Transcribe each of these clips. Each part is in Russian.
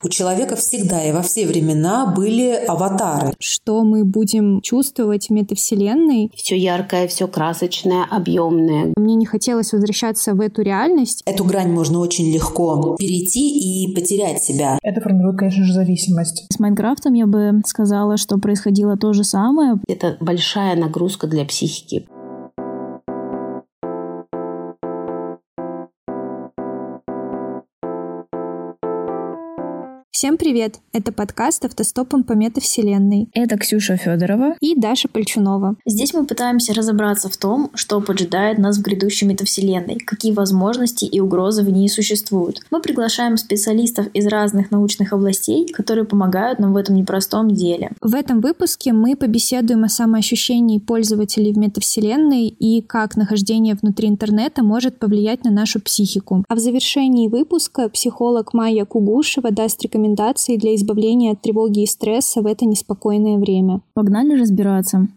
У человека всегда и во все времена были аватары. Что мы будем чувствовать в метавселенной. Все яркое, все красочное, объемное. Мне не хотелось возвращаться в эту реальность. Эту грань можно очень легко перейти и потерять себя. Это формирует, конечно же, зависимость. С Майнкрафтом я бы сказала, что происходило то же самое. Это большая нагрузка для психики. Всем привет! Это подкаст «Автостопом по метавселенной». Это Ксюша Федорова и Даша Пальчунова. Здесь мы пытаемся разобраться в том, что поджидает нас в грядущей метавселенной, какие возможности и угрозы в ней существуют. Мы приглашаем специалистов из разных научных областей, которые помогают нам в этом непростом деле. В этом выпуске мы побеседуем о самоощущении пользователей в метавселенной и как нахождение внутри интернета может повлиять на нашу психику. А в завершении выпуска психолог Майя Кугушева даст рекомендации рекомендации для избавления от тревоги и стресса в это неспокойное время. Погнали разбираться.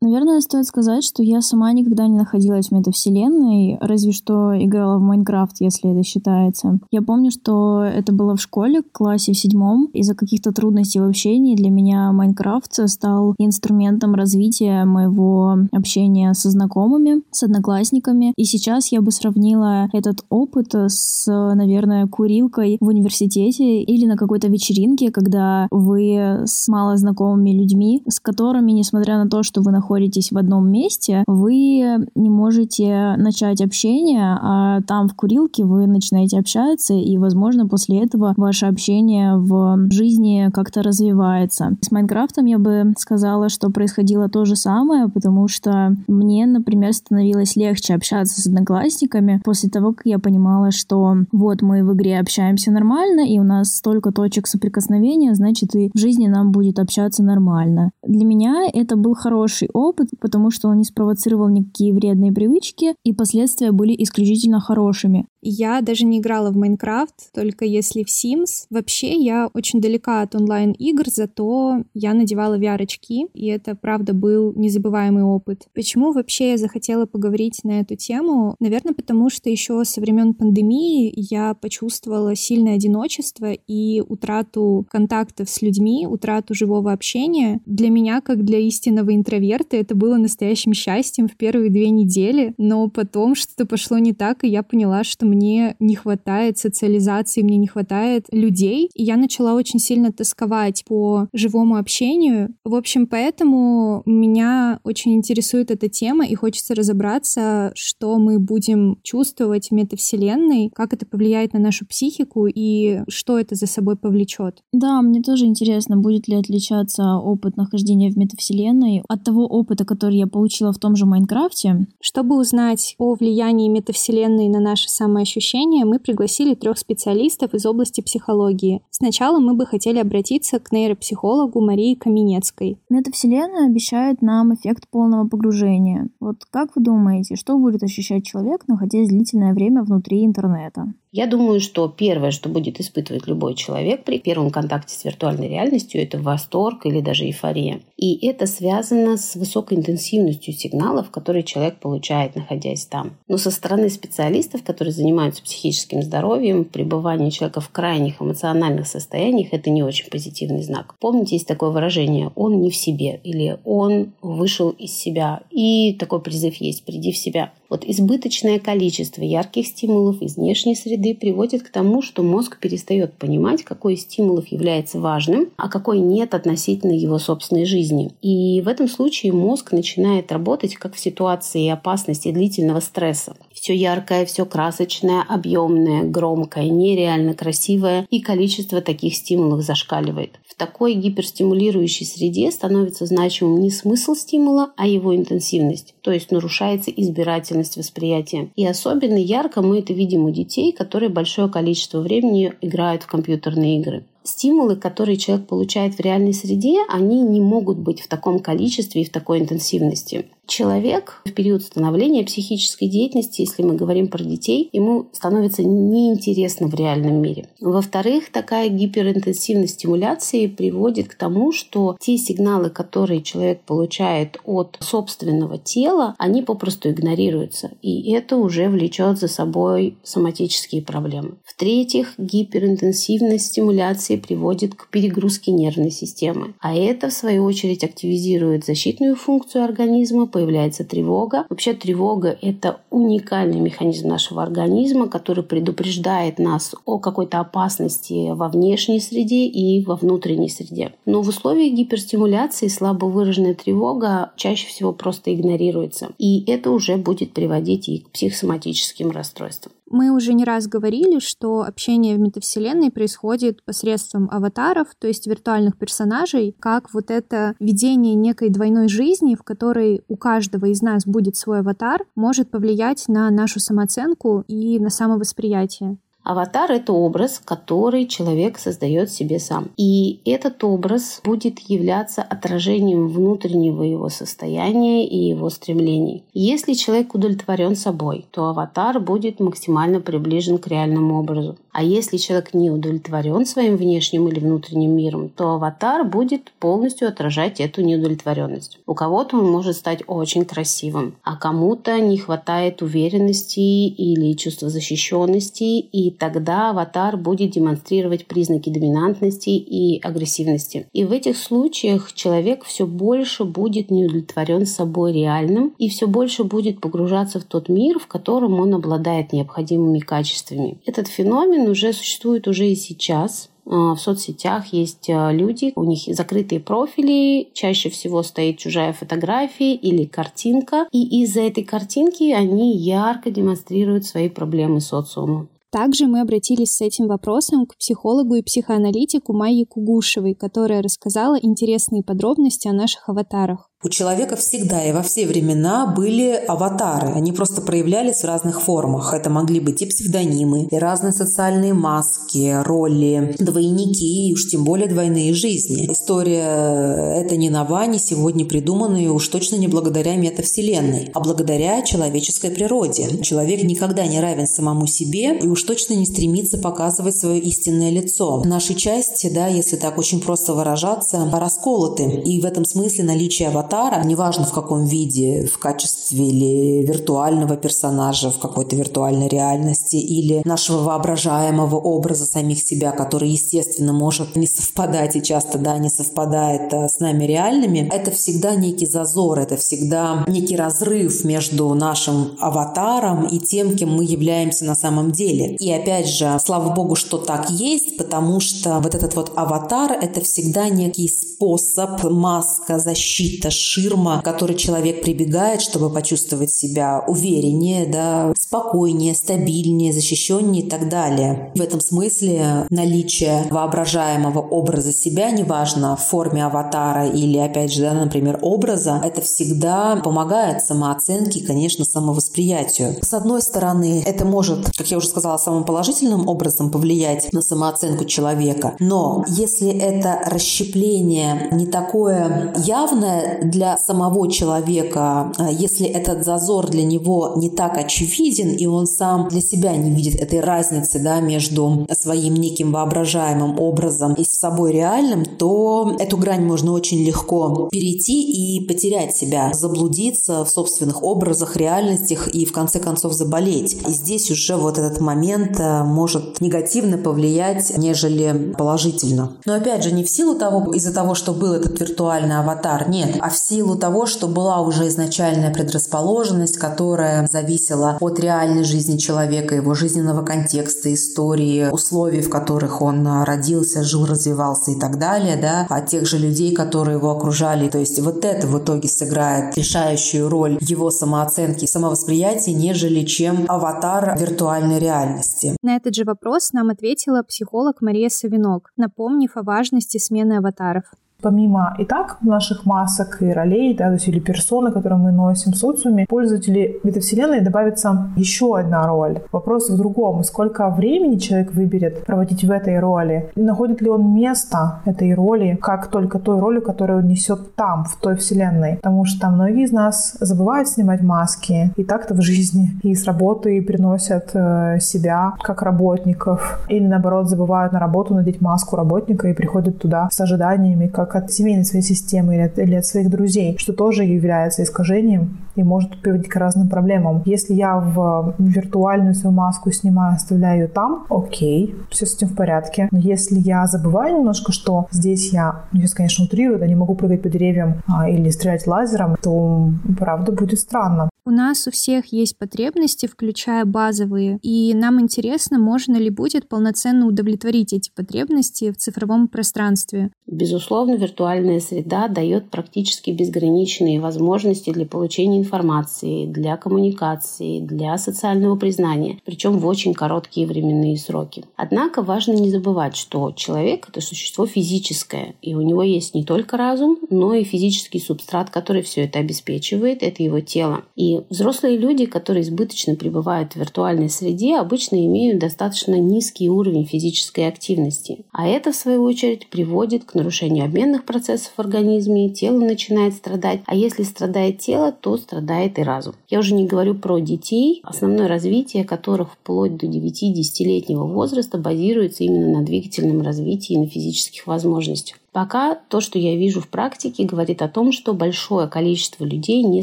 Наверное, стоит сказать, что я сама никогда не находилась в метавселенной, разве что играла в Майнкрафт, если это считается. Я помню, что это было в школе, в классе в седьмом. Из-за каких-то трудностей в общении для меня Майнкрафт стал инструментом развития моего общения со знакомыми, с одноклассниками. И сейчас я бы сравнила этот опыт с, наверное, курилкой в университете или на какой-то вечеринке, когда вы с малознакомыми людьми, с которыми, несмотря на то, что вы находитесь находитесь в одном месте, вы не можете начать общение, а там в курилке вы начинаете общаться, и, возможно, после этого ваше общение в жизни как-то развивается. С Майнкрафтом я бы сказала, что происходило то же самое, потому что мне, например, становилось легче общаться с одноклассниками после того, как я понимала, что вот мы в игре общаемся нормально, и у нас столько точек соприкосновения, значит, и в жизни нам будет общаться нормально. Для меня это был хороший опыт, потому что он не спровоцировал никакие вредные привычки, и последствия были исключительно хорошими. Я даже не играла в Майнкрафт, только если в Sims. Вообще, я очень далека от онлайн-игр, зато я надевала VR-очки, и это, правда, был незабываемый опыт. Почему вообще я захотела поговорить на эту тему? Наверное, потому что еще со времен пандемии я почувствовала сильное одиночество и утрату контактов с людьми, утрату живого общения. Для меня, как для истинного интроверта, это было настоящим счастьем в первые две недели, но потом что-то пошло не так, и я поняла, что мне не хватает социализации, мне не хватает людей, и я начала очень сильно тосковать по живому общению. В общем, поэтому меня очень интересует эта тема, и хочется разобраться, что мы будем чувствовать в метавселенной, как это повлияет на нашу психику и что это за собой повлечет. Да, мне тоже интересно, будет ли отличаться опыт нахождения в метавселенной от того опыта, который я получила в том же Майнкрафте. Чтобы узнать о влиянии метавселенной на самое самоощущения мы пригласили трех специалистов из области психологии. Сначала мы бы хотели обратиться к нейропсихологу Марии Каменецкой. Метавселенная обещает нам эффект полного погружения. Вот как вы думаете, что будет ощущать человек, находясь длительное время внутри интернета? Я думаю, что первое, что будет испытывать любой человек при первом контакте с виртуальной реальностью, это восторг или даже эйфория. И это связано с высокой интенсивностью сигналов, которые человек получает, находясь там. Но со стороны специалистов, которые занимаются психическим здоровьем, пребывание человека в крайних эмоциональных состояниях – это не очень позитивный знак. Помните, есть такое выражение «он не в себе» или «он вышел из себя». И такой призыв есть «приди в себя». Вот избыточное количество ярких стимулов из внешней среды приводит к тому, что мозг перестает понимать, какой из стимулов является важным, а какой нет относительно его собственной жизни. И в этом случае мозг начинает работать как в ситуации опасности длительного стресса. Все яркое, все красочное, объемное, громкое, нереально красивое, и количество таких стимулов зашкаливает. В такой гиперстимулирующей среде становится значимым не смысл стимула, а его интенсивность, то есть нарушается избирательность восприятия. И особенно ярко мы это видим у детей, которые большое количество времени играют в компьютерные игры стимулы, которые человек получает в реальной среде, они не могут быть в таком количестве и в такой интенсивности. Человек в период становления психической деятельности, если мы говорим про детей, ему становится неинтересно в реальном мире. Во-вторых, такая гиперинтенсивность стимуляции приводит к тому, что те сигналы, которые человек получает от собственного тела, они попросту игнорируются. И это уже влечет за собой соматические проблемы. В-третьих, гиперинтенсивность стимуляции приводит к перегрузке нервной системы. А это, в свою очередь, активизирует защитную функцию организма, появляется тревога. Вообще тревога – это уникальный механизм нашего организма, который предупреждает нас о какой-то опасности во внешней среде и во внутренней среде. Но в условиях гиперстимуляции слабо выраженная тревога чаще всего просто игнорируется. И это уже будет приводить и к психосоматическим расстройствам. Мы уже не раз говорили, что общение в метавселенной происходит посредством аватаров, то есть виртуальных персонажей, как вот это видение некой двойной жизни, в которой у каждого из нас будет свой аватар, может повлиять на нашу самооценку и на самовосприятие. Аватар – это образ, который человек создает себе сам. И этот образ будет являться отражением внутреннего его состояния и его стремлений. Если человек удовлетворен собой, то аватар будет максимально приближен к реальному образу. А если человек не удовлетворен своим внешним или внутренним миром, то аватар будет полностью отражать эту неудовлетворенность. У кого-то он может стать очень красивым, а кому-то не хватает уверенности или чувства защищенности, и тогда аватар будет демонстрировать признаки доминантности и агрессивности. И в этих случаях человек все больше будет неудовлетворен собой реальным и все больше будет погружаться в тот мир, в котором он обладает необходимыми качествами. Этот феномен уже существует уже и сейчас. А, в соцсетях есть а, люди, у них закрытые профили, чаще всего стоит чужая фотография или картинка, и из-за этой картинки они ярко демонстрируют свои проблемы социуму. Также мы обратились с этим вопросом к психологу и психоаналитику Майе Кугушевой, которая рассказала интересные подробности о наших аватарах. У человека всегда и во все времена были аватары. Они просто проявлялись в разных формах. Это могли быть и псевдонимы, и разные социальные маски, роли, двойники, и уж тем более двойные жизни. История это не нова, не сегодня придуманная, уж точно не благодаря метавселенной, а благодаря человеческой природе. Человек никогда не равен самому себе и уж точно не стремится показывать свое истинное лицо. Наши части, да, если так очень просто выражаться, расколоты. И в этом смысле наличие аватара аватара, неважно в каком виде, в качестве или виртуального персонажа в какой-то виртуальной реальности, или нашего воображаемого образа самих себя, который, естественно, может не совпадать и часто, да, не совпадает а, с нами реальными, это всегда некий зазор, это всегда некий разрыв между нашим аватаром и тем, кем мы являемся на самом деле. И опять же, слава богу, что так есть, потому что вот этот вот аватар — это всегда некий способ, маска, защита, ширма, к которой человек прибегает, чтобы почувствовать себя увереннее, да, спокойнее, стабильнее, защищеннее и так далее. В этом смысле наличие воображаемого образа себя, неважно в форме аватара или, опять же, да, например, образа, это всегда помогает самооценке и, конечно, самовосприятию. С одной стороны, это может, как я уже сказала, самым положительным образом повлиять на самооценку человека, но если это расщепление не такое явное для самого человека, а, если этот зазор для него не так очевиден, и он сам для себя не видит этой разницы да, между своим неким воображаемым образом и собой реальным, то эту грань можно очень легко перейти и потерять себя, заблудиться в собственных образах, реальностях и в конце концов заболеть. И здесь уже вот этот момент а, может негативно повлиять, нежели положительно. Но опять же, не в силу того, из-за того, что был этот виртуальный аватар, нет, а в силу того, что была уже изначальная предрасположенность, которая зависела от реальной жизни человека, его жизненного контекста, истории, условий, в которых он родился, жил, развивался и так далее, да, от тех же людей, которые его окружали. То есть вот это в итоге сыграет решающую роль его самооценки самовосприятия, нежели чем аватар виртуальной реальности. На этот же вопрос нам ответила психолог Мария Савинок, напомнив о важности смены аватаров. Помимо и так наших масок и ролей, да, то есть или персоны, которые мы носим в социуме, пользователи метавселенной добавится еще одна роль. Вопрос в другом. Сколько времени человек выберет проводить в этой роли? Находит ли он место этой роли, как только той роли, которую он несет там, в той вселенной? Потому что многие из нас забывают снимать маски и так-то в жизни, и с работы приносят э, себя как работников, или наоборот забывают на работу надеть маску работника и приходят туда с ожиданиями, как как от семейной своей системы или от, или от своих друзей, что тоже является искажением и может приводить к разным проблемам. Если я в виртуальную свою маску снимаю, оставляю ее там, окей, все с этим в порядке. Но если я забываю немножко, что здесь я, ну, сейчас, конечно, утрирую, да, не могу прыгать по деревьям а, или стрелять лазером, то правда будет странно. У нас у всех есть потребности, включая базовые, и нам интересно, можно ли будет полноценно удовлетворить эти потребности в цифровом пространстве. Безусловно, виртуальная среда дает практически безграничные возможности для получения информации, для коммуникации, для социального признания, причем в очень короткие временные сроки. Однако важно не забывать, что человек – это существо физическое, и у него есть не только разум, но и физический субстрат, который все это обеспечивает, это его тело. И взрослые люди, которые избыточно пребывают в виртуальной среде, обычно имеют достаточно низкий уровень физической активности. А это, в свою очередь, приводит к нарушению обменных процессов в организме, тело начинает страдать. А если страдает тело, то страдает и разум. Я уже не говорю про детей, основное развитие которых вплоть до 9-10-летнего возраста базируется именно на двигательном развитии и на физических возможностях. Пока то, что я вижу в практике, говорит о том, что большое количество людей не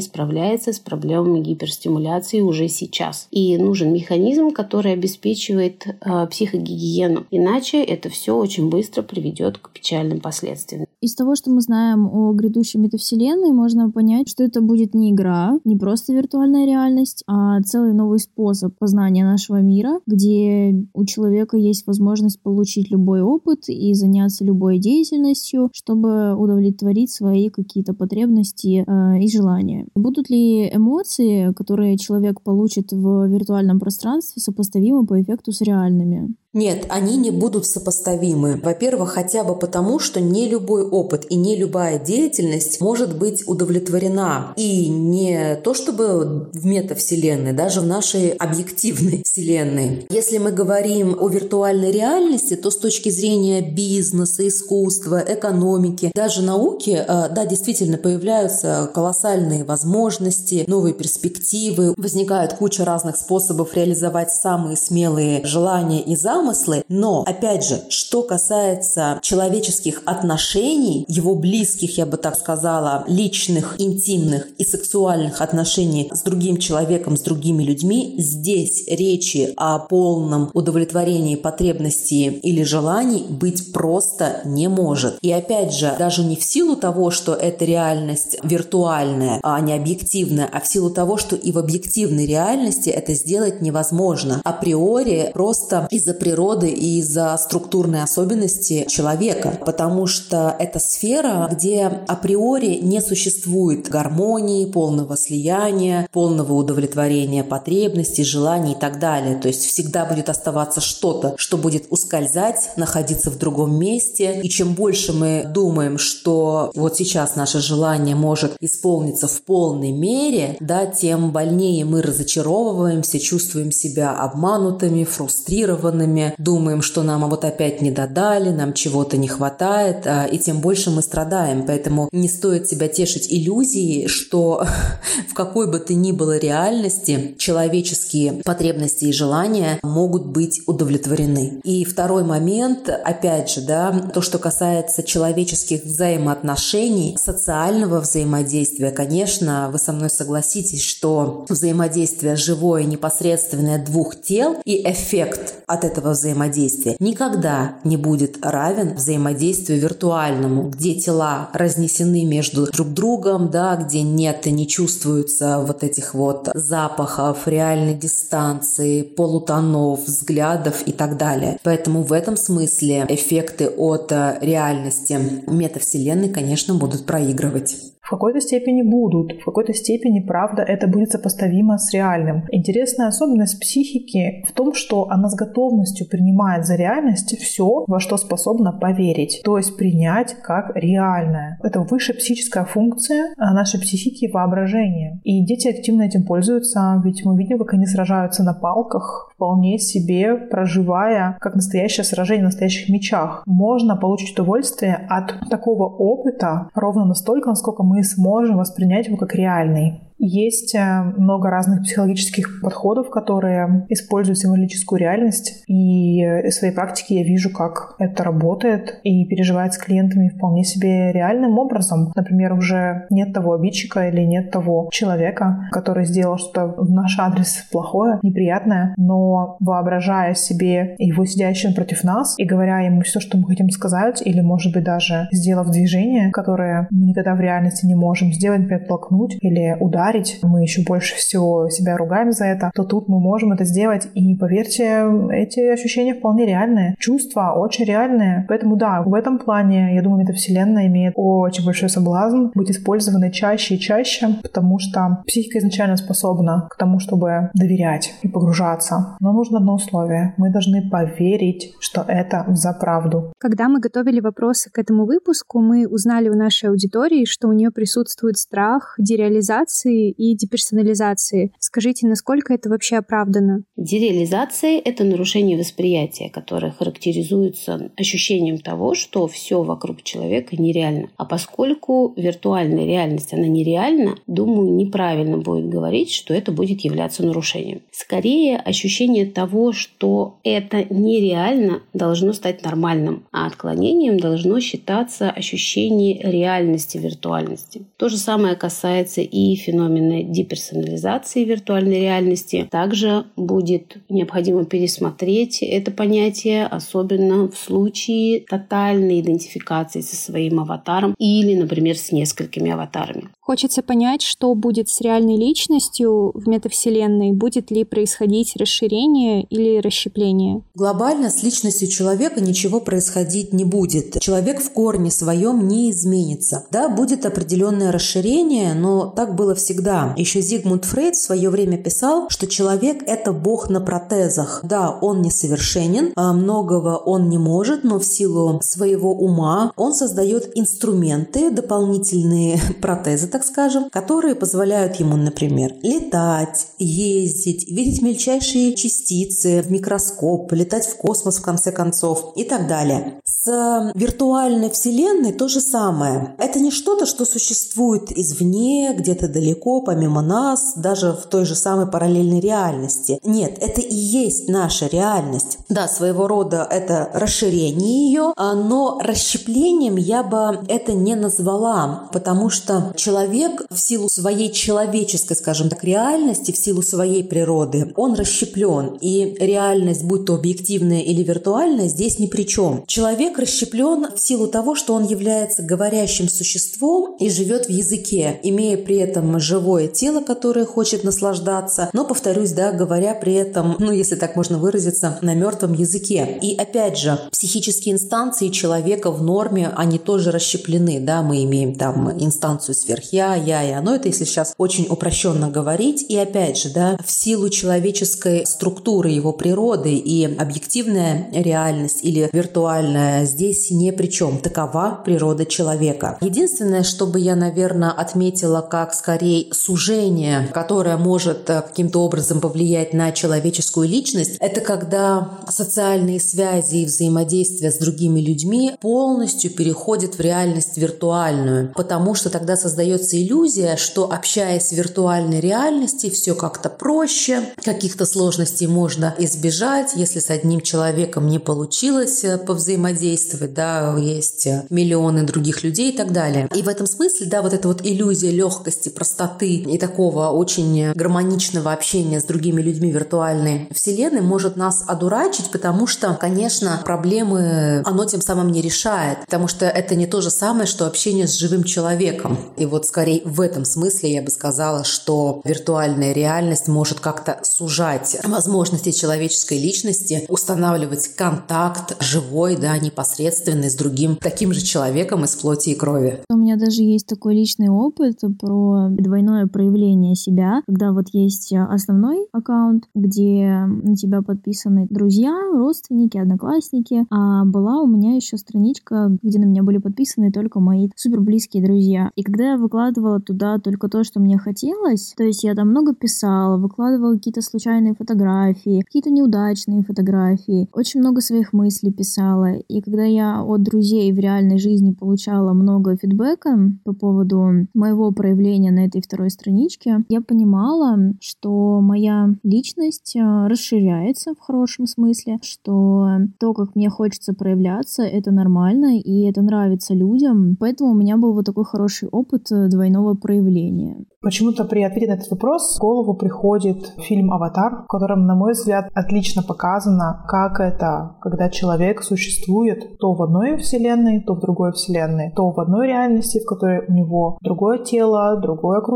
справляется с проблемами гиперстимуляции уже сейчас. И нужен механизм, который обеспечивает э, психогигиену. Иначе это все очень быстро приведет к печальным последствиям. Из того, что мы знаем о грядущей метавселенной, можно понять, что это будет не игра, не просто виртуальная реальность, а целый новый способ познания нашего мира, где у человека есть возможность получить любой опыт и заняться любой деятельностью, деятельностью, чтобы удовлетворить свои какие-то потребности э, и желания. Будут ли эмоции, которые человек получит в виртуальном пространстве, сопоставимы по эффекту с реальными? Нет, они не будут сопоставимы. Во-первых, хотя бы потому, что не любой опыт и не любая деятельность может быть удовлетворена. И не то чтобы в метавселенной, даже в нашей объективной вселенной. Если мы говорим о виртуальной реальности, то с точки зрения бизнеса, искусства, экономики, даже науки, э, да, действительно появляются колоссальные возможности, новые перспективы, возникает куча разных способов реализовать самые смелые желания и замыслы, замыслы, но, опять же, что касается человеческих отношений, его близких, я бы так сказала, личных, интимных и сексуальных отношений с другим человеком, с другими людьми, здесь речи о полном удовлетворении потребностей или желаний быть просто не может. И опять же, даже не в силу того, что эта реальность виртуальная, а не объективная, а в силу того, что и в объективной реальности это сделать невозможно. Априори просто из-за природы природы и из-за структурной особенности человека, потому что это сфера, где априори не существует гармонии, полного слияния, полного удовлетворения потребностей, желаний и так далее. То есть всегда будет оставаться что-то, что будет ускользать, находиться в другом месте. И чем больше мы думаем, что вот сейчас наше желание может исполниться в полной мере, да, тем больнее мы разочаровываемся, чувствуем себя обманутыми, фрустрированными, думаем, что нам вот опять не додали, нам чего-то не хватает, а, и тем больше мы страдаем. Поэтому не стоит себя тешить иллюзией, что в какой бы то ни было реальности человеческие потребности и желания могут быть удовлетворены. И второй момент, опять же, да, то, что касается человеческих взаимоотношений, социального взаимодействия, конечно, вы со мной согласитесь, что взаимодействие живое, непосредственное двух тел и эффект от этого взаимодействия никогда не будет равен взаимодействию виртуальному, где тела разнесены между друг другом, да, где нет и не чувствуется вот этих вот запахов, реальной дистанции, полутонов, взглядов и так далее. Поэтому в этом смысле эффекты от реальности метавселенной, конечно, будут проигрывать. В какой-то степени будут, в какой-то степени, правда, это будет сопоставимо с реальным. Интересная особенность психики в том, что она с готовностью принимает за реальность все, во что способна поверить, то есть принять как реальное. Это высшая психическая функция нашей психики и воображения. И дети активно этим пользуются, ведь мы видим, как они сражаются на палках, вполне себе проживая как настоящее сражение на настоящих мечах. Можно получить удовольствие от такого опыта ровно настолько, насколько мы сможем воспринять его как реальный. Есть э, много разных психологических подходов, которые используют символическую реальность. И в своей практике я вижу, как это работает и переживает с клиентами вполне себе реальным образом. Например, уже нет того обидчика или нет того человека, который сделал что-то в наш адрес плохое, неприятное, но воображая себе его сидящим против нас и говоря ему все, что мы хотим сказать, или, может быть, даже сделав движение, которое мы никогда в реальности не можем сделать, например, толкнуть или ударить, ударить, мы еще больше всего себя ругаем за это, то тут мы можем это сделать. И поверьте, эти ощущения вполне реальные. Чувства очень реальные. Поэтому да, в этом плане, я думаю, метавселенная имеет очень большой соблазн быть использованной чаще и чаще, потому что психика изначально способна к тому, чтобы доверять и погружаться. Но нужно одно условие. Мы должны поверить, что это за правду. Когда мы готовили вопросы к этому выпуску, мы узнали у нашей аудитории, что у нее присутствует страх дереализации дереализации и деперсонализации. Скажите, насколько это вообще оправдано? Дереализация – это нарушение восприятия, которое характеризуется ощущением того, что все вокруг человека нереально. А поскольку виртуальная реальность, она нереальна, думаю, неправильно будет говорить, что это будет являться нарушением. Скорее, ощущение того, что это нереально, должно стать нормальным, а отклонением должно считаться ощущение реальности виртуальности. То же самое касается и феномена феномена деперсонализации виртуальной реальности. Также будет необходимо пересмотреть это понятие, особенно в случае тотальной идентификации со своим аватаром или, например, с несколькими аватарами. Хочется понять, что будет с реальной личностью в метавселенной, будет ли происходить расширение или расщепление. Глобально с личностью человека ничего происходить не будет. Человек в корне своем не изменится. Да, будет определенное расширение, но так было всегда. Еще Зигмунд Фрейд в свое время писал, что человек – это бог на протезах. Да, он несовершенен, а многого он не может, но в силу своего ума он создает инструменты, дополнительные протезы, так скажем, которые позволяют ему, например, летать, ездить, видеть мельчайшие частицы в микроскоп, летать в космос в конце концов и так далее. С виртуальной вселенной то же самое. Это не что-то, что существует извне, где-то далеко, помимо нас, даже в той же самой параллельной реальности. Нет, это и есть наша реальность. Да, своего рода это расширение ее, а, но расщеплением я бы это не назвала, потому что человек в силу своей человеческой, скажем так, реальности, в силу своей природы, он расщеплен. И реальность, будь то объективная или виртуальная, здесь ни при чем. Человек расщеплен в силу того, что он является говорящим существом и живет в языке, имея при этом живое тело, которое хочет наслаждаться, но, повторюсь, да, говоря при этом, ну, если так можно выразиться, на мертвом языке. И опять же, психические инстанции человека в норме, они тоже расщеплены, да, мы имеем там инстанцию сверхъя, я, я, я. Но это если сейчас очень упрощенно говорить. И опять же, да, в силу человеческой структуры его природы и объективная реальность или виртуальная здесь не при чем. Такова природа человека. Единственное, что бы я, наверное, отметила как скорее сужение, которое может э, каким-то образом повлиять на человеческую личность, это когда социальные связи и взаимодействие с другими людьми полностью переходят в реальность виртуальную, потому что тогда создается создается иллюзия, что общаясь в виртуальной реальности, все как-то проще, каких-то сложностей можно избежать, если с одним человеком не получилось э, повзаимодействовать, да, есть э, миллионы других людей и так далее. И в этом смысле, да, вот эта вот иллюзия легкости, простоты и такого очень гармоничного общения с другими людьми виртуальной вселенной может нас одурачить, потому что, конечно, проблемы оно тем самым не решает, потому что это не то же самое, что общение с живым человеком. И вот скорее в этом смысле я бы сказала, что виртуальная реальность может как-то сужать возможности человеческой личности, устанавливать контакт живой, да, непосредственный с другим таким же человеком из плоти и крови. У меня даже есть такой личный опыт про двойное проявление себя, когда вот есть основной аккаунт, где на тебя подписаны друзья, родственники, одноклассники, а была у меня еще страничка, где на меня были подписаны только мои супер близкие друзья. И когда я выкладывала туда только то, что мне хотелось, то есть я там много писала, выкладывала какие-то случайные фотографии, какие-то неудачные фотографии, очень много своих мыслей писала. И когда я от друзей в реальной жизни получала много фидбэка по поводу моего проявления на этой второй страничке, я понимала, что моя личность э, расширяется в хорошем смысле, что то, как мне хочется проявляться, это нормально и это нравится людям. Поэтому у меня был вот такой хороший опыт э, двойного проявления. Почему-то при ответе на этот вопрос в голову приходит фильм «Аватар», в котором, на мой взгляд, отлично показано, как это, когда человек существует то в одной вселенной, то в другой вселенной, то в одной реальности, в которой у него другое тело, другое окружение,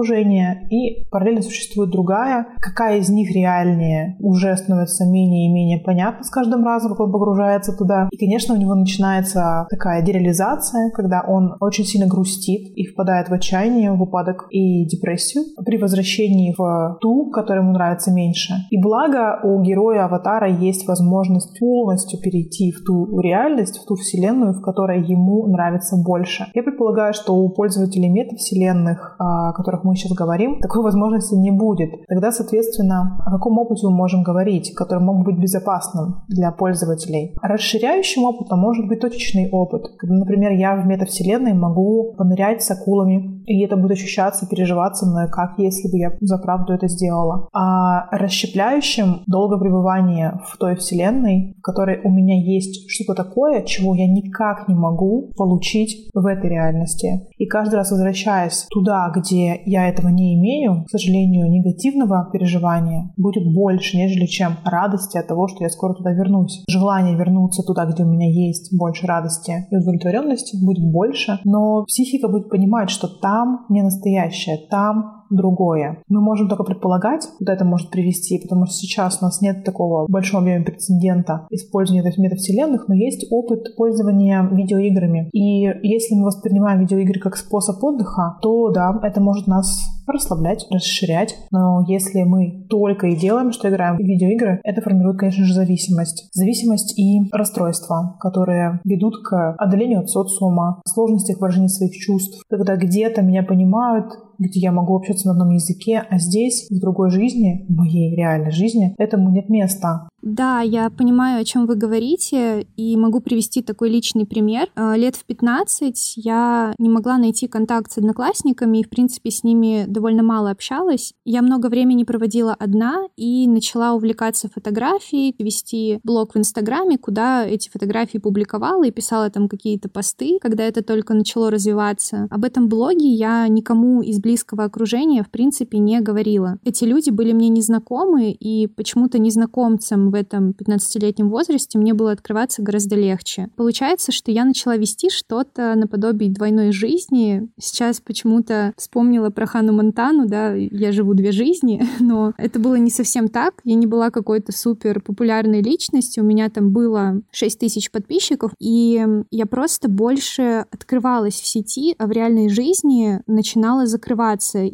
и параллельно существует другая. Какая из них реальнее, уже становится менее и менее понятно с каждым разом, как он погружается туда. И, конечно, у него начинается такая дереализация, когда он очень сильно грустит и впадает в отчаяние, в упадок и депрессию при возвращении в ту, которая ему нравится меньше. И благо у героя Аватара есть возможность полностью перейти в ту реальность, в ту вселенную, в которой ему нравится больше. Я предполагаю, что у пользователей метавселенных, о которых мы сейчас говорим, такой возможности не будет. Тогда, соответственно, о каком опыте мы можем говорить, который мог быть безопасным для пользователей? Расширяющим опытом может быть точечный опыт. Когда, например, я в метавселенной могу понырять с акулами, и это будет ощущаться, переживаться мной, как если бы я за правду это сделала. А расщепляющим долгое пребывание в той вселенной, в которой у меня есть что-то такое, чего я никак не могу получить в этой реальности. И каждый раз возвращаясь туда, где я этого не имею, к сожалению, негативного переживания будет больше, нежели чем радости от того, что я скоро туда вернусь. Желание вернуться туда, где у меня есть больше радости и удовлетворенности будет больше, но психика будет понимать, что там не настоящее, там другое. Мы можем только предполагать, куда это может привести, потому что сейчас у нас нет такого большого объема прецедента использования этих метавселенных, но есть опыт пользования видеоиграми. И если мы воспринимаем видеоигры как способ отдыха, то да, это может нас расслаблять, расширять. Но если мы только и делаем, что играем в видеоигры, это формирует, конечно же, зависимость. Зависимость и расстройства, которые ведут к отдалению от социума, сложностях выражения своих чувств. Когда где-то меня понимают, где я могу общаться на одном языке, а здесь, в другой жизни, в моей реальной жизни, этому нет места. Да, я понимаю, о чем вы говорите, и могу привести такой личный пример. А, лет в 15 я не могла найти контакт с одноклассниками, и, в принципе, с ними довольно мало общалась. Я много времени проводила одна и начала увлекаться фотографией, вести блог в Инстаграме, куда эти фотографии публиковала и писала там какие-то посты, когда это только начало развиваться. Об этом блоге я никому из близкого окружения, в принципе, не говорила. Эти люди были мне незнакомы, и почему-то незнакомцам в этом 15-летнем возрасте мне было открываться гораздо легче. Получается, что я начала вести что-то наподобие двойной жизни. Сейчас почему-то вспомнила про Хану Монтану, да, я живу две жизни, но это было не совсем так. Я не была какой-то супер популярной личностью, у меня там было 6 тысяч подписчиков, и я просто больше открывалась в сети, а в реальной жизни начинала закрываться.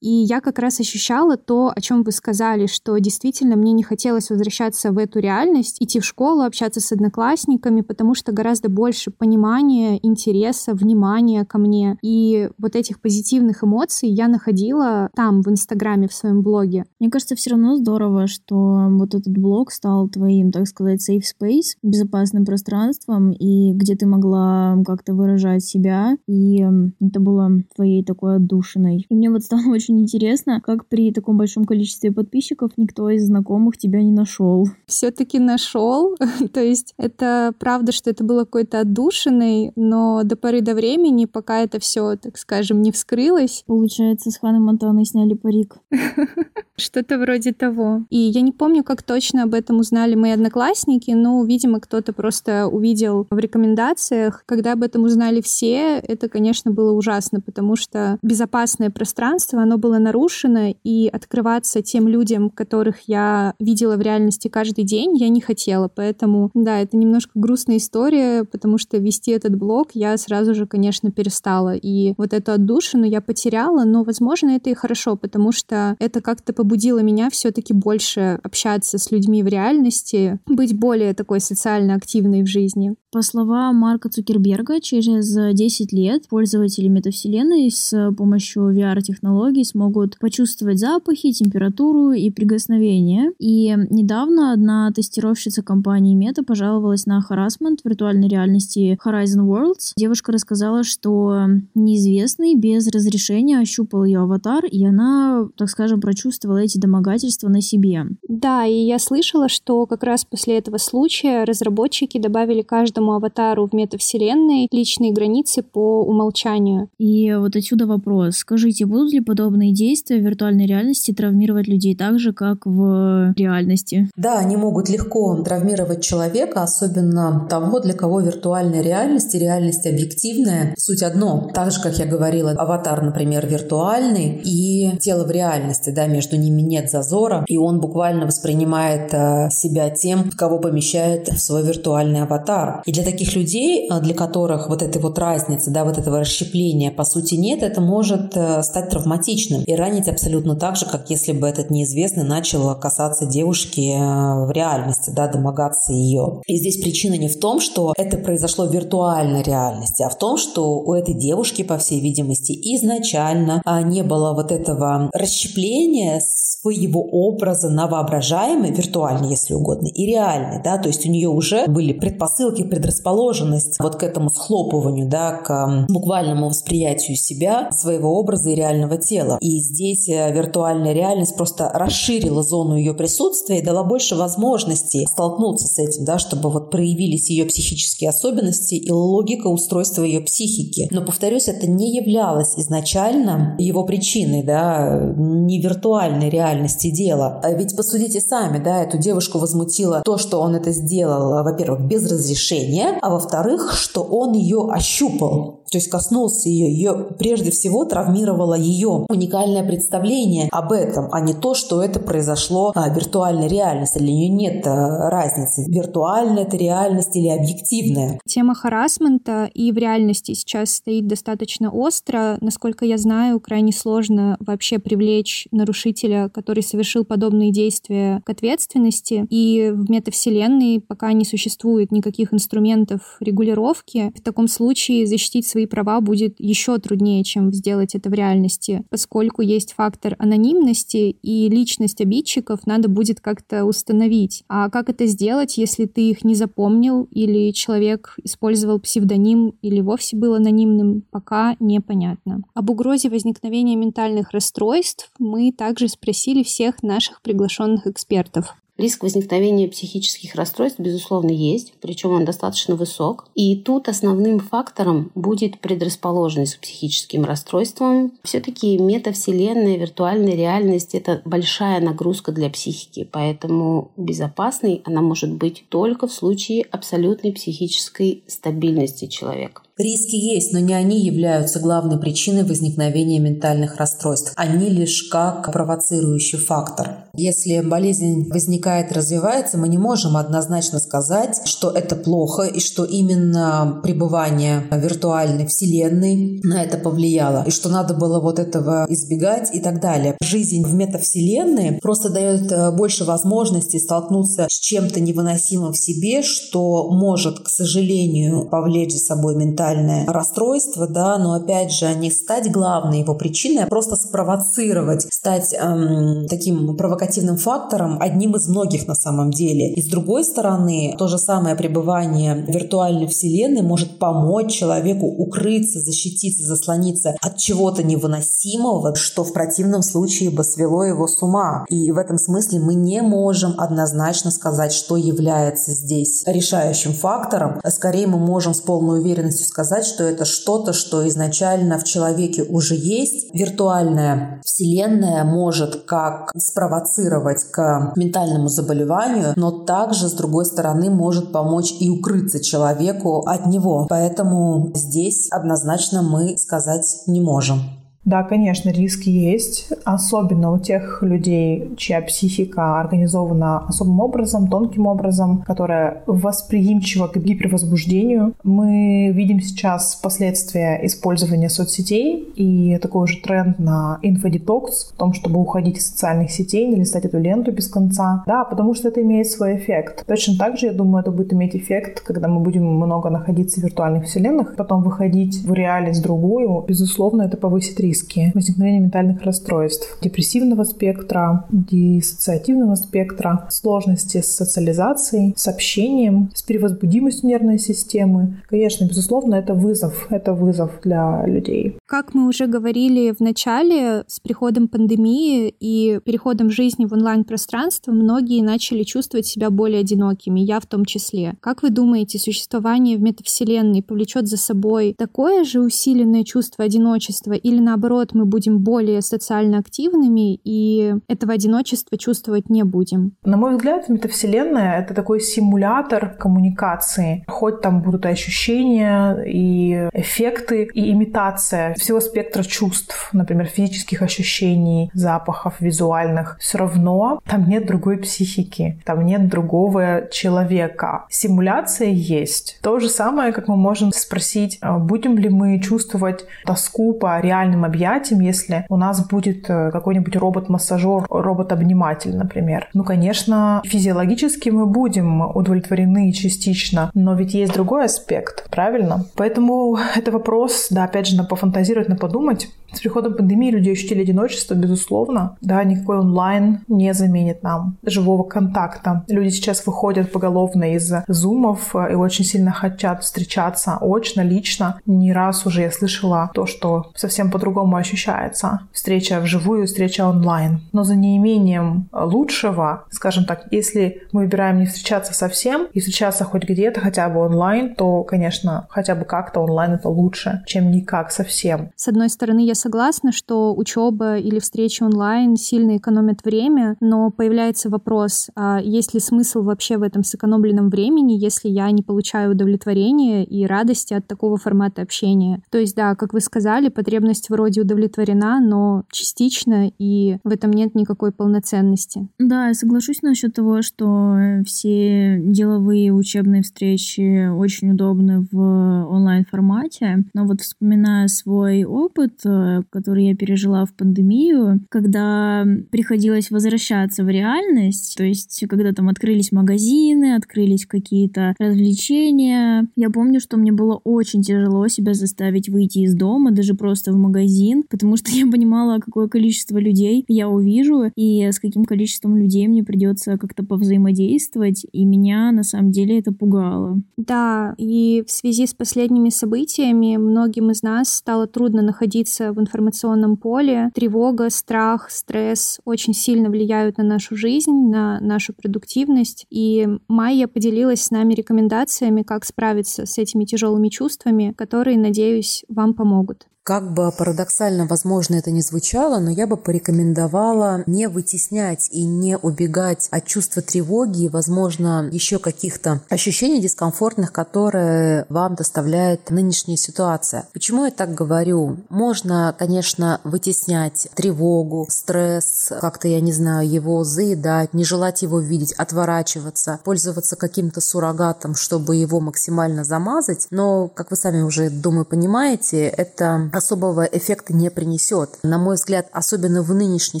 И я как раз ощущала то, о чем вы сказали, что действительно мне не хотелось возвращаться в эту реальность, идти в школу, общаться с одноклассниками, потому что гораздо больше понимания, интереса, внимания ко мне. И вот этих позитивных эмоций я находила там, в Инстаграме, в своем блоге. Мне кажется, все равно здорово, что вот этот блог стал твоим, так сказать, safe space, безопасным пространством, и где ты могла как-то выражать себя, и это было твоей такой отдушиной. И мне вот стало очень интересно, как при таком большом количестве подписчиков никто из знакомых тебя не нашел. Все все-таки нашел. То есть это правда, что это было какой-то отдушиной, но до поры до времени, пока это все, так скажем, не вскрылось. Получается, с Ханой Монтаной сняли парик. Что-то вроде того. И я не помню, как точно об этом узнали мои одноклассники, но, видимо, кто-то просто увидел в рекомендациях. Когда об этом узнали все, это, конечно, было ужасно, потому что безопасное пространство пространство, оно было нарушено, и открываться тем людям, которых я видела в реальности каждый день, я не хотела. Поэтому, да, это немножко грустная история, потому что вести этот блог я сразу же, конечно, перестала. И вот эту отдушину я потеряла, но, возможно, это и хорошо, потому что это как-то побудило меня все-таки больше общаться с людьми в реальности, быть более такой социально активной в жизни. По словам Марка Цукерберга, через 10 лет пользователи метавселенной с помощью VR-технологий смогут почувствовать запахи, температуру и прикосновения. И недавно одна тестировщица компании Мета пожаловалась на харасмент виртуальной реальности Horizon Worlds. Девушка рассказала, что неизвестный без разрешения ощупал ее аватар, и она, так скажем, прочувствовала эти домогательства на себе. Да, и я слышала, что как раз после этого случая разработчики добавили каждому каждому аватару в метавселенной личные границы по умолчанию. И вот отсюда вопрос. Скажите, будут ли подобные действия в виртуальной реальности травмировать людей так же, как в реальности? Да, они могут легко травмировать человека, особенно того, для кого виртуальная реальность и реальность объективная. Суть одно. Так же, как я говорила, аватар, например, виртуальный и тело в реальности, да, между ними нет зазора, и он буквально воспринимает э, себя тем, кого помещает в свой виртуальный аватар. И для таких людей, а, для которых вот этой вот разницы, да, вот этого расщепления по сути нет, это может э, стать травматичным и ранить абсолютно так же, как если бы этот неизвестный начал касаться девушки э, в реальности, да, домогаться ее. И здесь причина не в том, что это произошло в виртуальной реальности, а в том, что у этой девушки, по всей видимости, изначально а, не было вот этого расщепления своего образа на воображаемый, виртуальный, если угодно, и реальный, да, то есть у нее уже были предпосылки предрасположенность вот к этому схлопыванию, да, к буквальному восприятию себя, своего образа и реального тела. И здесь э, виртуальная реальность просто расширила зону ее присутствия и дала больше возможностей столкнуться с этим, да, чтобы вот проявились ее психические особенности и логика устройства ее психики. Но, повторюсь, это не являлось изначально его причиной, да, не виртуальной реальности дела. А ведь посудите сами, да, эту девушку возмутило то, что он это сделал, во-первых, без разрешения, движение, а во-вторых, что он ее ощупал, то есть коснулся ее. Ее прежде всего травмировало ее уникальное представление об этом, а не то, что это произошло в виртуальной реальности. Для нее нет а, разницы, виртуальная это реальность или объективная. Тема харасмента и в реальности сейчас стоит достаточно остро. Насколько я знаю, крайне сложно вообще привлечь нарушителя, который совершил подобные действия к ответственности. И в метавселенной пока не существует никаких инструментов регулировки. В таком случае защитить свои права будет еще труднее, чем сделать это в реальности, поскольку есть фактор анонимности и личность обидчиков надо будет как-то установить. А как это сделать, если ты их не запомнил или человек использовал псевдоним или вовсе был анонимным, пока непонятно. Об угрозе возникновения ментальных расстройств мы также спросили всех наших приглашенных экспертов. Риск возникновения психических расстройств, безусловно, есть, причем он достаточно высок. И тут основным фактором будет предрасположенность к психическим расстройствам. Все-таки метавселенная, виртуальная реальность – это большая нагрузка для психики, поэтому безопасной она может быть только в случае абсолютной психической стабильности человека. Риски есть, но не они являются главной причиной возникновения ментальных расстройств. Они лишь как провоцирующий фактор. Если болезнь возникает и развивается, мы не можем однозначно сказать, что это плохо и что именно пребывание виртуальной вселенной на это повлияло, и что надо было вот этого избегать и так далее. Жизнь в метавселенной просто дает э, больше возможностей столкнуться с чем-то невыносимым в себе, что может, к сожалению, повлечь за собой ментальное ментальное расстройство, да, но опять же не стать главной его причиной, а просто спровоцировать, стать эм, таким провокативным фактором, одним из многих на самом деле. И с другой стороны, то же самое пребывание в виртуальной вселенной может помочь человеку укрыться, защититься, заслониться от чего-то невыносимого, что в противном случае бы свело его с ума. И в этом смысле мы не можем однозначно сказать, что является здесь решающим фактором. Скорее мы можем с полной уверенностью сказать, сказать, что это что-то, что изначально в человеке уже есть. Виртуальная вселенная может как спровоцировать к ментальному заболеванию, но также, с другой стороны, может помочь и укрыться человеку от него. Поэтому здесь однозначно мы сказать не можем. Да, конечно, риски есть, особенно у тех людей, чья психика организована особым образом, тонким образом, которая восприимчива к гипервозбуждению. Мы видим сейчас последствия использования соцсетей и такой же тренд на инфодетокс, в том, чтобы уходить из социальных сетей, не листать эту ленту без конца. Да, потому что это имеет свой эффект. Точно так же, я думаю, это будет иметь эффект, когда мы будем много находиться в виртуальных вселенных, потом выходить в реальность другую. Безусловно, это повысит риск риски возникновения ментальных расстройств, депрессивного спектра, диссоциативного спектра, сложности с социализацией, с общением, с перевозбудимостью нервной системы. Конечно, безусловно, это вызов, это вызов для людей. Как мы уже говорили в начале, с приходом пандемии и переходом жизни в онлайн-пространство многие начали чувствовать себя более одинокими, я в том числе. Как вы думаете, существование в метавселенной повлечет за собой такое же усиленное чувство одиночества или наоборот мы будем более социально активными и этого одиночества чувствовать не будем. На мой взгляд, метавселенная — это такой симулятор коммуникации. Хоть там будут ощущения, и эффекты, и имитация всего спектра чувств, например, физических ощущений, запахов, визуальных. Все равно там нет другой психики, там нет другого человека. Симуляция есть. То же самое, как мы можем спросить, а будем ли мы чувствовать тоску по реальным объятием, если у нас будет э, какой-нибудь робот-массажер, робот-обниматель, например. Ну, конечно, физиологически мы будем удовлетворены частично, но ведь есть другой аспект, правильно? Поэтому это вопрос, да, опять же, на пофантазировать, на подумать. С приходом пандемии люди ощутили одиночество, безусловно. Да, никакой онлайн не заменит нам живого контакта. Люди сейчас выходят поголовно из зумов и очень сильно хотят встречаться очно, лично. Не раз уже я слышала то, что совсем по-другому ощущается встреча вживую, встреча онлайн. Но за неимением лучшего, скажем так, если мы выбираем не встречаться совсем и встречаться хоть где-то, хотя бы онлайн, то, конечно, хотя бы как-то онлайн это лучше, чем никак совсем. С одной стороны, я согласна, что учеба или встречи онлайн сильно экономят время, но появляется вопрос, а есть ли смысл вообще в этом сэкономленном времени, если я не получаю удовлетворения и радости от такого формата общения? То есть, да, как вы сказали, потребность вроде удовлетворена, но частично, и в этом нет никакой полноценности. Да, я соглашусь насчет того, что все деловые учебные встречи очень удобны в онлайн-формате, но вот вспоминая свой опыт, который я пережила в пандемию, когда приходилось возвращаться в реальность, то есть когда там открылись магазины, открылись какие-то развлечения. Я помню, что мне было очень тяжело себя заставить выйти из дома, даже просто в магазин, потому что я понимала, какое количество людей я увижу и с каким количеством людей мне придется как-то повзаимодействовать, и меня на самом деле это пугало. Да, и в связи с последними событиями многим из нас стало трудно находиться в информационном поле. Тревога, страх, стресс очень сильно влияют на нашу жизнь, на нашу продуктивность. И Майя поделилась с нами рекомендациями, как справиться с этими тяжелыми чувствами, которые, надеюсь, вам помогут. Как бы парадоксально, возможно, это не звучало, но я бы порекомендовала не вытеснять и не убегать от чувства тревоги и, возможно, еще каких-то ощущений дискомфортных, которые вам доставляет нынешняя ситуация. Почему я так говорю? Можно, конечно, вытеснять тревогу, стресс, как-то, я не знаю, его заедать, не желать его видеть, отворачиваться, пользоваться каким-то суррогатом, чтобы его максимально замазать. Но, как вы сами уже, думаю, понимаете, это особого эффекта не принесет. На мой взгляд, особенно в нынешней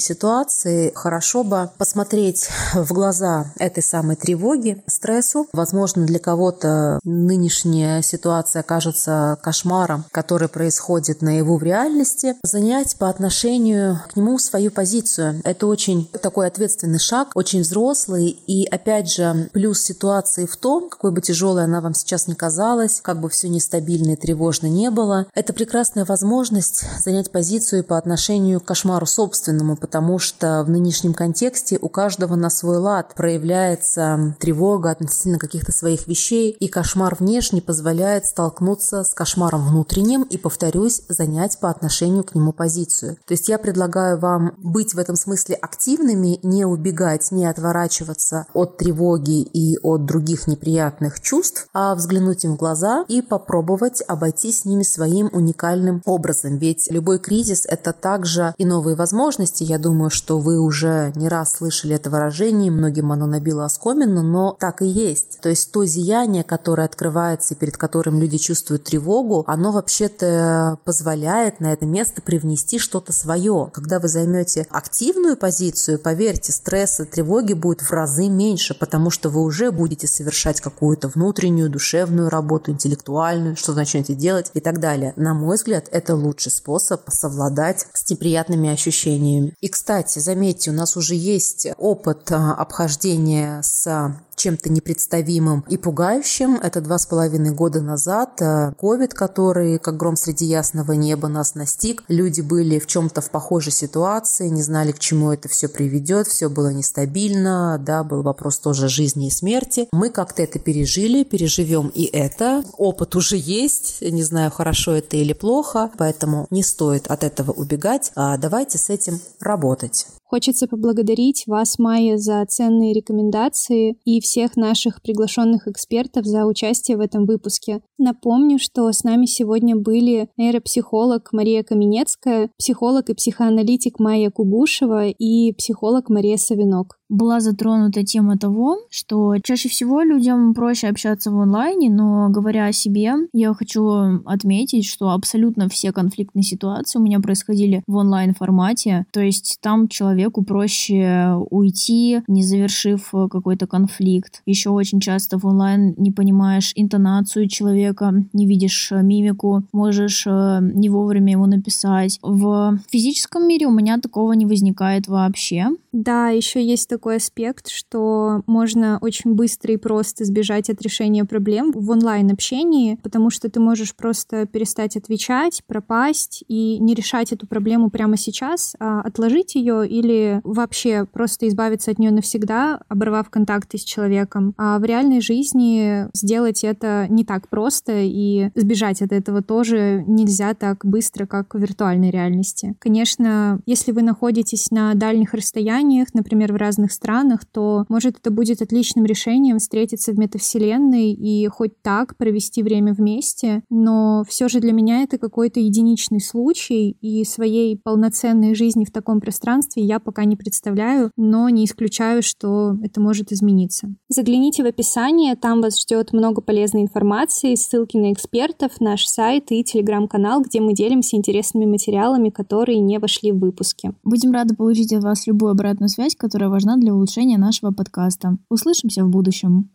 ситуации, хорошо бы посмотреть в глаза этой самой тревоги, стрессу. Возможно, для кого-то нынешняя ситуация кажется кошмаром, который происходит наяву в реальности. Занять по отношению к нему свою позицию. Это очень такой ответственный шаг, очень взрослый. И опять же, плюс ситуации в том, какой бы тяжелой она вам сейчас не казалась, как бы все нестабильно и тревожно не было, это прекрасная возможность возможность занять позицию по отношению к кошмару собственному, потому что в нынешнем контексте у каждого на свой лад проявляется тревога относительно каких-то своих вещей, и кошмар внешний позволяет столкнуться с кошмаром внутренним и, повторюсь, занять по отношению к нему позицию. То есть я предлагаю вам быть в этом смысле активными, не убегать, не отворачиваться от тревоги и от других неприятных чувств, а взглянуть им в глаза и попробовать обойти с ними своим уникальным образом. Ведь любой кризис – это также и новые возможности. Я думаю, что вы уже не раз слышали это выражение, многим оно набило оскомину, но так и есть. То есть то зияние, которое открывается и перед которым люди чувствуют тревогу, оно вообще-то позволяет на это место привнести что-то свое. Когда вы займете активную позицию, поверьте, стресса, тревоги будет в разы меньше, потому что вы уже будете совершать какую-то внутреннюю, душевную работу, интеллектуальную, что начнете делать и так далее. На мой взгляд, это лучший способ совладать с неприятными ощущениями. И, кстати, заметьте, у нас уже есть опыт а, обхождения с чем-то непредставимым и пугающим. Это два с половиной года назад. Э, ковид, который, как гром среди ясного неба, нас настиг. Люди были в чем-то в похожей ситуации, не знали, к чему это все приведет. Все было нестабильно, да, был вопрос тоже жизни и смерти. Мы как-то это пережили, переживем и это. Опыт уже есть, не знаю, хорошо это или плохо, поэтому не стоит от этого убегать. А давайте с этим работать. Хочется поблагодарить вас, Майя, за ценные рекомендации и всех наших приглашенных экспертов за участие в этом выпуске. Напомню, что с нами сегодня были нейропсихолог Мария Каменецкая, психолог и психоаналитик Майя Кугушева и психолог Мария Савинок была затронута тема того, что чаще всего людям проще общаться в онлайне, но говоря о себе, я хочу отметить, что абсолютно все конфликтные ситуации у меня происходили в онлайн формате, то есть там человеку проще уйти, не завершив какой-то конфликт. Еще очень часто в онлайн не понимаешь интонацию человека, не видишь мимику, можешь э, не вовремя ему написать. В физическом мире у меня такого не возникает вообще. Да, еще есть такой аспект, что можно очень быстро и просто сбежать от решения проблем в онлайн-общении, потому что ты можешь просто перестать отвечать, пропасть и не решать эту проблему прямо сейчас, а отложить ее или вообще просто избавиться от нее навсегда, оборвав контакты с человеком. А в реальной жизни сделать это не так просто, и сбежать от этого тоже нельзя так быстро, как в виртуальной реальности. Конечно, если вы находитесь на дальних расстояниях, например, в разных разных странах, то, может, это будет отличным решением встретиться в метавселенной и хоть так провести время вместе. Но все же для меня это какой-то единичный случай, и своей полноценной жизни в таком пространстве я пока не представляю, но не исключаю, что это может измениться. Загляните в описание, там вас ждет много полезной информации, ссылки на экспертов, наш сайт и телеграм-канал, где мы делимся интересными материалами, которые не вошли в выпуски. Будем рады получить от вас любую обратную связь, которая важна для улучшения нашего подкаста. Услышимся в будущем.